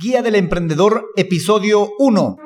Guía del Emprendedor, episodio 1.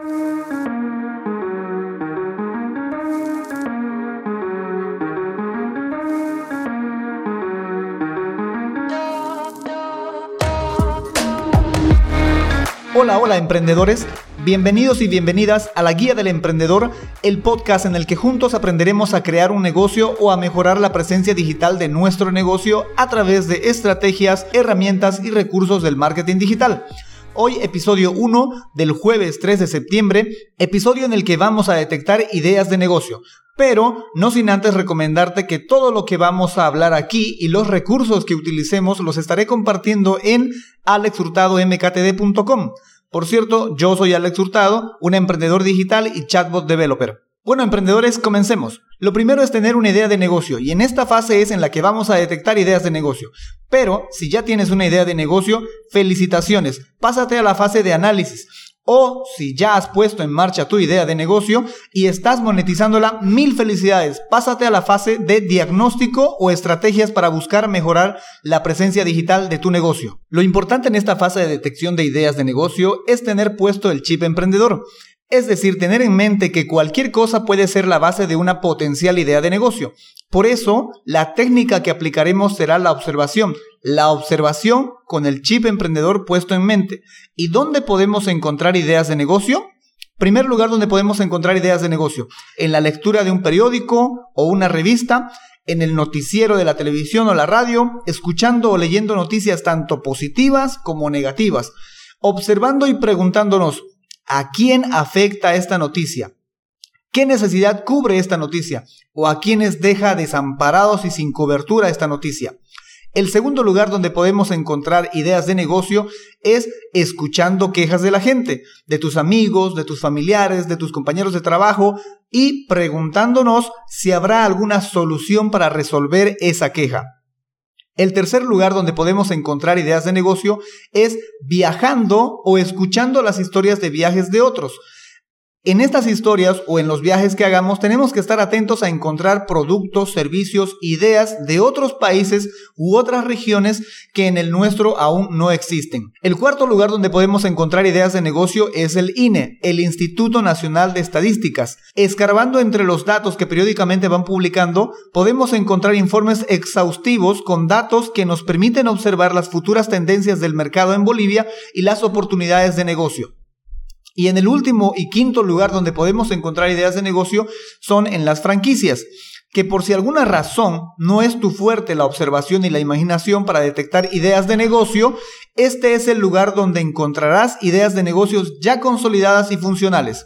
Hola, hola emprendedores, bienvenidos y bienvenidas a la Guía del Emprendedor, el podcast en el que juntos aprenderemos a crear un negocio o a mejorar la presencia digital de nuestro negocio a través de estrategias, herramientas y recursos del marketing digital. Hoy episodio 1 del jueves 3 de septiembre, episodio en el que vamos a detectar ideas de negocio. Pero no sin antes recomendarte que todo lo que vamos a hablar aquí y los recursos que utilicemos los estaré compartiendo en alexhurtadomktd.com. Por cierto, yo soy Alex Hurtado, un emprendedor digital y chatbot developer. Bueno, emprendedores, comencemos. Lo primero es tener una idea de negocio y en esta fase es en la que vamos a detectar ideas de negocio. Pero si ya tienes una idea de negocio, felicitaciones, pásate a la fase de análisis. O si ya has puesto en marcha tu idea de negocio y estás monetizándola, mil felicidades. Pásate a la fase de diagnóstico o estrategias para buscar mejorar la presencia digital de tu negocio. Lo importante en esta fase de detección de ideas de negocio es tener puesto el chip emprendedor. Es decir, tener en mente que cualquier cosa puede ser la base de una potencial idea de negocio. Por eso, la técnica que aplicaremos será la observación. La observación con el chip emprendedor puesto en mente. ¿Y dónde podemos encontrar ideas de negocio? Primer lugar donde podemos encontrar ideas de negocio. En la lectura de un periódico o una revista, en el noticiero de la televisión o la radio, escuchando o leyendo noticias tanto positivas como negativas, observando y preguntándonos, ¿A quién afecta esta noticia? ¿Qué necesidad cubre esta noticia? ¿O a quiénes deja desamparados y sin cobertura esta noticia? El segundo lugar donde podemos encontrar ideas de negocio es escuchando quejas de la gente, de tus amigos, de tus familiares, de tus compañeros de trabajo y preguntándonos si habrá alguna solución para resolver esa queja. El tercer lugar donde podemos encontrar ideas de negocio es viajando o escuchando las historias de viajes de otros. En estas historias o en los viajes que hagamos tenemos que estar atentos a encontrar productos, servicios, ideas de otros países u otras regiones que en el nuestro aún no existen. El cuarto lugar donde podemos encontrar ideas de negocio es el INE, el Instituto Nacional de Estadísticas. Escarbando entre los datos que periódicamente van publicando, podemos encontrar informes exhaustivos con datos que nos permiten observar las futuras tendencias del mercado en Bolivia y las oportunidades de negocio. Y en el último y quinto lugar donde podemos encontrar ideas de negocio son en las franquicias, que por si alguna razón no es tu fuerte la observación y la imaginación para detectar ideas de negocio, este es el lugar donde encontrarás ideas de negocios ya consolidadas y funcionales.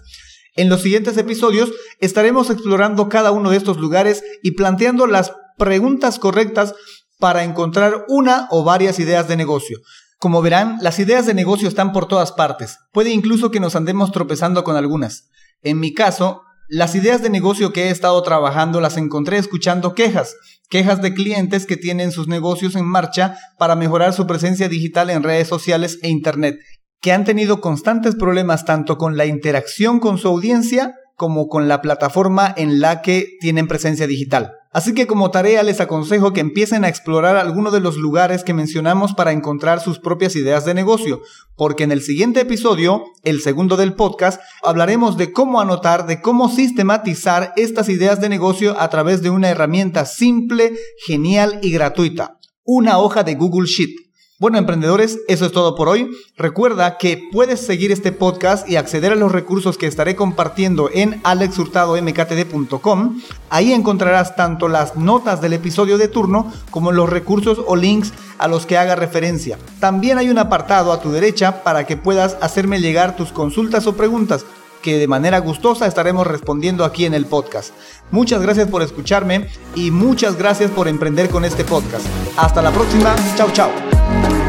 En los siguientes episodios estaremos explorando cada uno de estos lugares y planteando las preguntas correctas para encontrar una o varias ideas de negocio. Como verán, las ideas de negocio están por todas partes. Puede incluso que nos andemos tropezando con algunas. En mi caso, las ideas de negocio que he estado trabajando las encontré escuchando quejas, quejas de clientes que tienen sus negocios en marcha para mejorar su presencia digital en redes sociales e Internet, que han tenido constantes problemas tanto con la interacción con su audiencia como con la plataforma en la que tienen presencia digital. Así que como tarea les aconsejo que empiecen a explorar alguno de los lugares que mencionamos para encontrar sus propias ideas de negocio, porque en el siguiente episodio, el segundo del podcast, hablaremos de cómo anotar, de cómo sistematizar estas ideas de negocio a través de una herramienta simple, genial y gratuita, una hoja de Google Sheet. Bueno, emprendedores, eso es todo por hoy. Recuerda que puedes seguir este podcast y acceder a los recursos que estaré compartiendo en alexhurtadomktd.com. Ahí encontrarás tanto las notas del episodio de turno como los recursos o links a los que haga referencia. También hay un apartado a tu derecha para que puedas hacerme llegar tus consultas o preguntas que de manera gustosa estaremos respondiendo aquí en el podcast. Muchas gracias por escucharme y muchas gracias por emprender con este podcast. Hasta la próxima. Chao, chao. Thank you.